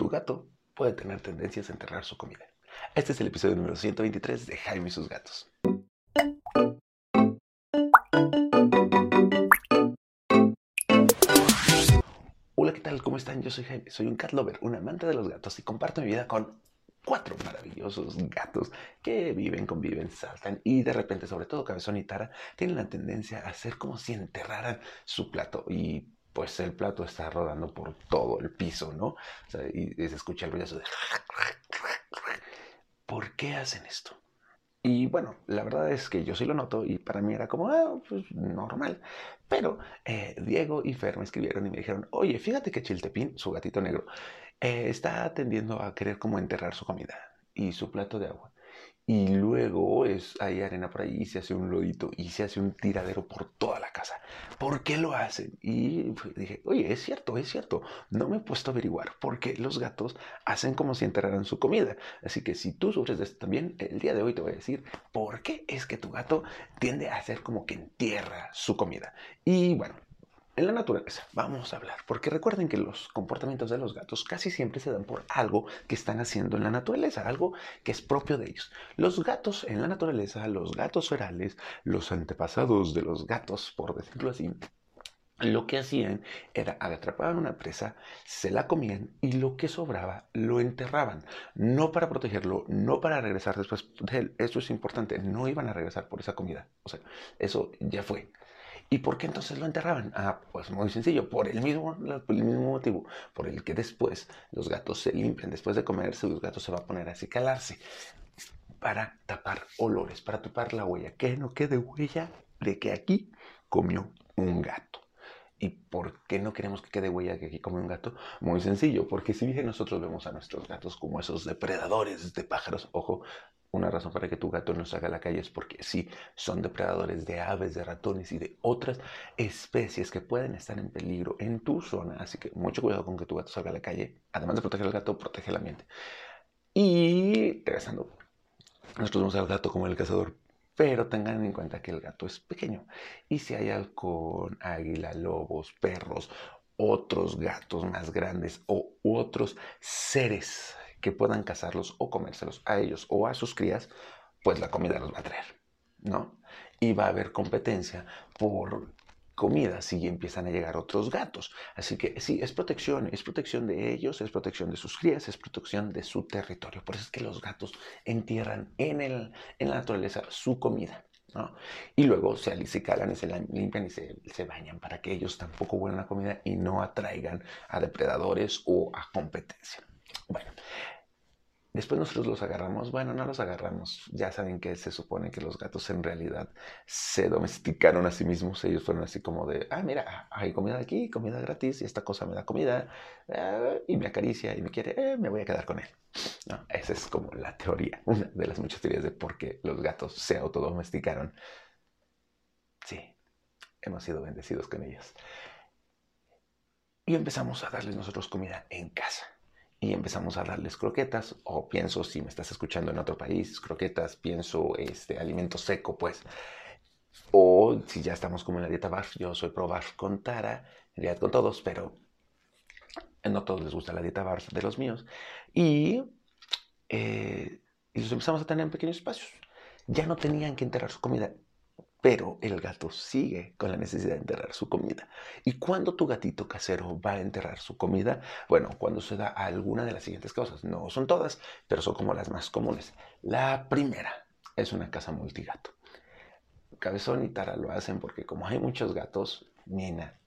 tu gato puede tener tendencias a enterrar su comida. Este es el episodio número 123 de Jaime y sus gatos. Hola, ¿qué tal? ¿Cómo están? Yo soy Jaime, soy un cat lover, un amante de los gatos y comparto mi vida con cuatro maravillosos gatos que viven, conviven, saltan y de repente, sobre todo Cabezón y Tara, tienen la tendencia a hacer como si enterraran su plato y pues el plato está rodando por todo el piso, ¿no? y, se escucha el ruido de... ¿Por qué hacen esto? Y bueno, la verdad es que yo sí lo noto y para mí era como, ah, pues normal. Pero eh, Diego y Fer me escribieron y me dijeron, oye, fíjate que Chiltepín, su gatito negro, eh, está tendiendo a querer como enterrar su comida y su plato de agua y luego es, hay arena por ahí y se hace un lodito y se hace un tiradero por toda la casa. ¿Por qué lo hacen? Y dije, oye, es cierto, es cierto. No me he puesto a averiguar por qué los gatos hacen como si enterraran su comida. Así que si tú sufres de esto también, el día de hoy te voy a decir por qué es que tu gato tiende a hacer como que entierra su comida. Y bueno, en la naturaleza, vamos a hablar, porque recuerden que los comportamientos de los gatos casi siempre se dan por algo que están haciendo en la naturaleza, algo que es propio de ellos. Los gatos en la naturaleza, los gatos ferales, los antepasados de los gatos, por decirlo así, lo que hacían era atrapaban una presa, se la comían y lo que sobraba lo enterraban. No para protegerlo, no para regresar después de él. Esto es importante, no iban a regresar por esa comida. O sea, eso ya fue. ¿Y por qué entonces lo enterraban? Ah, pues muy sencillo, por el mismo, el mismo motivo, por el que después los gatos se limpian, después de comerse, los gatos se va a poner a calarse para tapar olores, para tapar la huella, que no quede huella de que aquí comió un gato. ¿Y por qué no queremos que quede huella que aquí come un gato? Muy sencillo, porque si bien nosotros vemos a nuestros gatos como esos depredadores de pájaros, ojo, una razón para que tu gato no salga a la calle es porque sí, son depredadores de aves, de ratones y de otras especies que pueden estar en peligro en tu zona. Así que mucho cuidado con que tu gato salga a la calle. Además de proteger al gato, protege el ambiente. Y regresando, nosotros vemos al gato como el cazador, pero tengan en cuenta que el gato es pequeño. Y si hay halcón, águila, lobos, perros, otros gatos más grandes o otros seres que puedan cazarlos o comérselos a ellos o a sus crías, pues la comida los va a traer, ¿no? Y va a haber competencia por comida si empiezan a llegar otros gatos. Así que sí, es protección, es protección de ellos, es protección de sus crías, es protección de su territorio. Por eso es que los gatos entierran en, el, en la naturaleza su comida. ¿no? Y luego se, se cagan y se limpian y se, se, bañan para que ellos tampoco vuelvan la comida y no atraigan a depredadores o a competencia. Bueno, Después nosotros los agarramos, bueno, no los agarramos, ya saben que se supone que los gatos en realidad se domesticaron a sí mismos, ellos fueron así como de, ah, mira, hay comida aquí, comida gratis, y esta cosa me da comida, eh, y me acaricia y me quiere, eh, me voy a quedar con él. No, esa es como la teoría, una de las muchas teorías de por qué los gatos se autodomesticaron. Sí, hemos sido bendecidos con ellos. Y empezamos a darles nosotros comida en casa y empezamos a darles croquetas o pienso si me estás escuchando en otro país, croquetas, pienso este alimento seco pues. O si ya estamos como en la dieta BARF, yo soy pro BARF con Tara, en realidad con todos, pero no todos les gusta la dieta BARF de los míos. Y, eh, y los empezamos a tener en pequeños espacios. Ya no tenían que enterrar su comida pero el gato sigue con la necesidad de enterrar su comida. ¿Y cuando tu gatito casero va a enterrar su comida? Bueno, cuando se da alguna de las siguientes cosas. No son todas, pero son como las más comunes. La primera es una casa multigato. Cabezón y Tara lo hacen porque como hay muchos gatos, Nina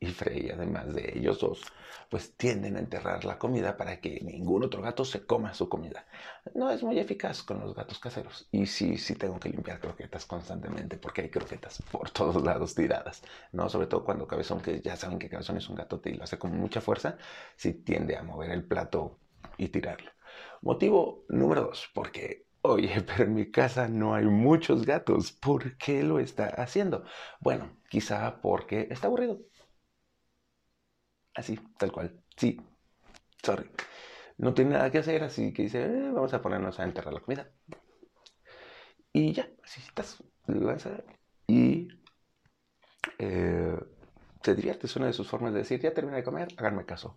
y Frey, además de ellos dos, pues tienden a enterrar la comida para que ningún otro gato se coma su comida. No es muy eficaz con los gatos caseros. Y sí, sí tengo que limpiar croquetas constantemente porque hay croquetas por todos lados tiradas, ¿no? Sobre todo cuando Cabezón, que ya saben que Cabezón es un gato y lo hace con mucha fuerza, sí tiende a mover el plato y tirarlo. Motivo número dos, porque Oye, pero en mi casa no hay muchos gatos. ¿Por qué lo está haciendo? Bueno, quizá porque está aburrido. Así, tal cual. Sí, sorry. No tiene nada que hacer, así que dice, eh, vamos a ponernos a enterrar la comida. Y ya, así estás. Y eh, se divierte. Es una de sus formas de decir, ya terminé de comer, háganme caso.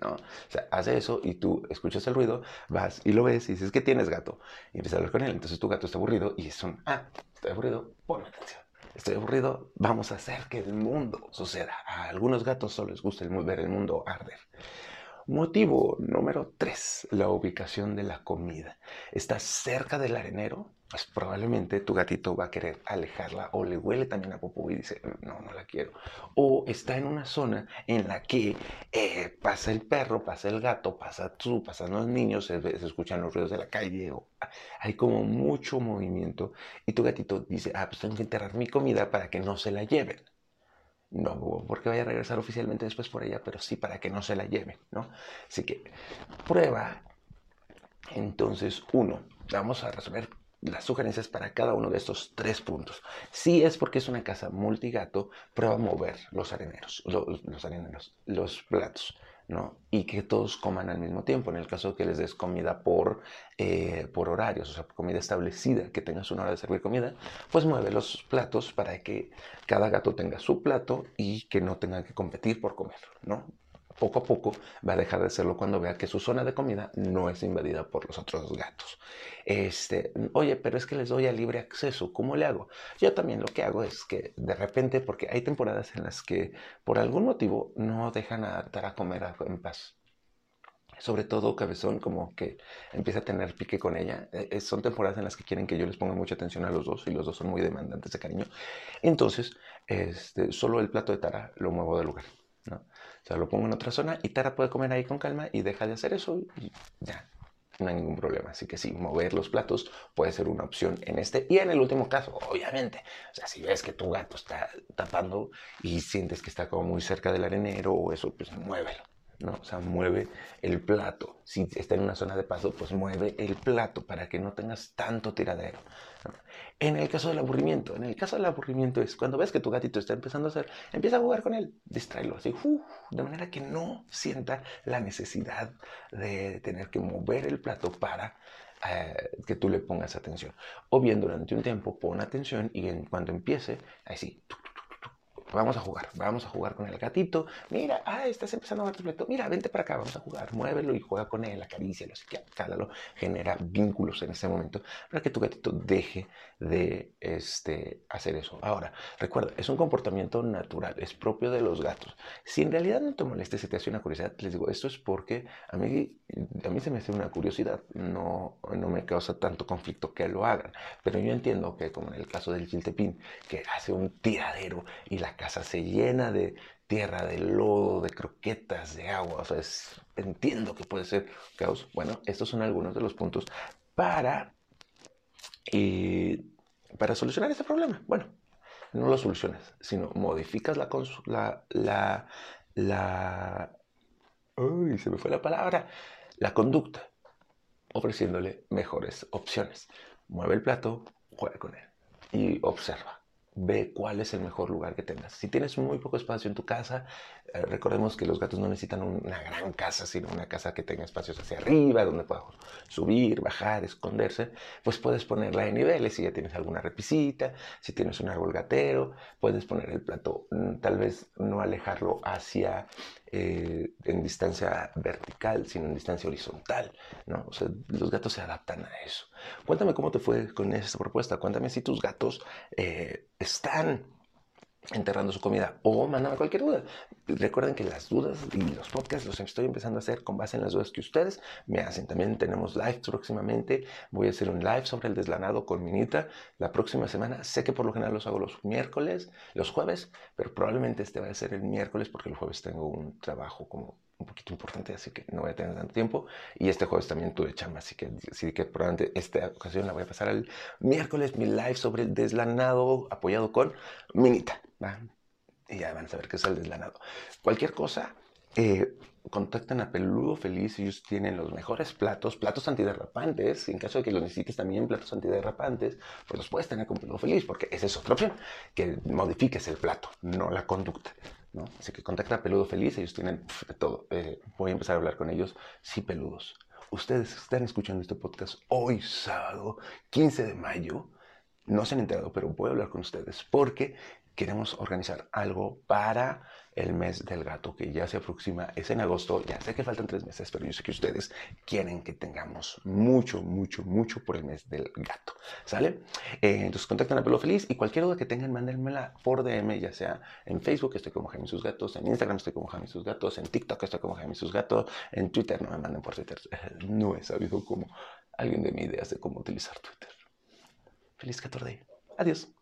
¿no? O sea, hace eso y tú escuchas el ruido, vas y lo ves y dices que tienes gato. Y empiezas a hablar con él. Entonces tu gato está aburrido y es un, ah, estoy aburrido, ponme atención. Estoy aburrido, vamos a hacer que el mundo suceda. A algunos gatos solo les gusta ver el mundo arder. Motivo número 3, la ubicación de la comida. Está cerca del arenero, pues probablemente tu gatito va a querer alejarla o le huele también a popó y dice, no, no la quiero. O está en una zona en la que eh, pasa el perro, pasa el gato, pasa tú, pasan los niños, se, se, escuchan los ruidos de la calle, o hay como mucho movimiento y tu gatito dice, ah, pues tengo que enterrar mi comida para que no se la lleven. No porque vaya a regresar oficialmente después por ella, pero sí para que no se la lleven, ¿no? Así que prueba. Entonces, uno, vamos a resolver las sugerencias para cada uno de estos tres puntos. Si es porque es una casa multigato, prueba a mover los areneros, los, areneros, los platos. ¿no? Y que todos coman al mismo tiempo. En el caso que les des comida por, eh, por horarios, o sea, comida establecida, que tengas una hora de servir comida, pues mueve los platos para que cada gato tenga su plato y que no tenga que competir por comer, ¿no? Poco a poco va a dejar de hacerlo cuando vea que su zona de comida no es invadida por los otros gatos. Este, oye, pero es que les doy a libre acceso, ¿cómo le hago? Yo también lo que hago es que de repente, porque hay temporadas en las que por algún motivo no dejan a Tara comer en paz. Sobre todo Cabezón como que empieza a tener pique con ella. E, e, son temporadas en las que quieren que yo les ponga mucha atención a los dos y los dos son muy demandantes de cariño. Entonces, este, solo el plato de Tara lo muevo del lugar. O sea, lo pongo en otra zona y Tara puede comer ahí con calma y deja de hacer eso y ya, no hay ningún problema. Así que sí, mover los platos puede ser una opción en este y en el último caso, obviamente. O sea, si ves que tu gato está tapando y sientes que está como muy cerca del arenero o eso, pues muévelo. ¿No? O sea, mueve el plato. Si está en una zona de paso, pues mueve el plato para que no tengas tanto tiradero. En el caso del aburrimiento, en el caso del aburrimiento es cuando ves que tu gatito está empezando a hacer, empieza a jugar con él, distráelo así, de manera que no sienta la necesidad de tener que mover el plato para eh, que tú le pongas atención. O bien durante un tiempo pon atención y cuando empiece, ahí sí, vamos a jugar, vamos a jugar con el gatito. Mira, ah, estás empezando a ver tu. Mira, vente para acá, vamos a jugar. Muévelo y juega con él, acarícialo, así que cálalo. Genera vínculos en ese momento para que tu gatito deje de este, hacer eso. Ahora, recuerda, es un comportamiento natural, es propio de los gatos. Si en realidad no te molesta, si te hace una curiosidad, les digo, esto es porque a mí, a mí se me hace una curiosidad, no, no me causa tanto conflicto que lo hagan. Pero yo entiendo que, como en el caso del chiltepín, que hace un tiradero y la casa se llena de tierra, de lodo, de croquetas, de agua. O sea, entiendo que puede ser caos. Bueno, estos son algunos de los puntos para, eh, para solucionar este problema. Bueno, no lo solucionas, sino modificas la, la, la, se me fue la palabra, la conducta, ofreciéndole mejores opciones. Mueve el plato, juega con él y observa ve cuál es el mejor lugar que tengas. Si tienes muy poco espacio en tu casa, recordemos que los gatos no necesitan una gran casa, sino una casa que tenga espacios hacia arriba, donde puedas subir, bajar, esconderse, pues puedes ponerla en niveles. Si ya tienes alguna repisita, si tienes un árbol gatero, puedes poner el plato, mm, tal vez no alejarlo hacia eh, en distancia vertical, sino en distancia horizontal, ¿no? Los gatos se adaptan a eso. Cuéntame cómo te fue con esa propuesta, cuéntame si tus gatos eh, están enterrando su comida o mándame cualquier duda. Recuerden que las dudas y los podcasts los estoy empezando a hacer con base en las dudas que ustedes me hacen. También tenemos live próximamente. Voy a hacer un live sobre el deslanado con Minita la próxima semana. Sé que por lo general los hago los miércoles, los jueves, pero probablemente este va a ser el miércoles porque el jueves tengo un trabajo como un poquito importante, así que no voy a tener tanto tiempo. Y este jueves también tuve chamba, así que, así que probablemente esta ocasión la voy a pasar al miércoles, mi live sobre el deslanado apoyado con Minita. Y ya van a saber qué es el deslanado. Cualquier cosa, eh, a Peludo Feliz. Ellos tienen los mejores platos, platos antiderrapantes. En caso de que los necesites también, platos antiderrapantes, pues los puedes tener con Peludo Feliz, porque esa es otra opción, que modifiques el plato, no la conducta. ¿No? Así que contacta a Peludo Feliz. Ellos tienen todo. Eh, voy a empezar a hablar con ellos. Sí, peludos. Ustedes están escuchando este podcast hoy, sábado 15 de mayo. No se han enterado, pero voy a hablar con ustedes porque queremos organizar algo para el mes del gato que ya se aproxima. Es en agosto, ya sé que faltan tres meses, pero yo sé que ustedes quieren que tengamos mucho, mucho, mucho por el mes del gato. ¿Sale? Eh, entonces contacten a Pelo Feliz y cualquier duda que tengan, mándenmela por DM, ya sea en Facebook, estoy como Jaime Sus Gatos, en Instagram estoy como Jaime Sus Gatos, en TikTok estoy como Jaime Sus Gatos, en Twitter no me manden por Twitter. No he sabido cómo alguien de mi idea de cómo utilizar Twitter. Feliz 14. Adiós.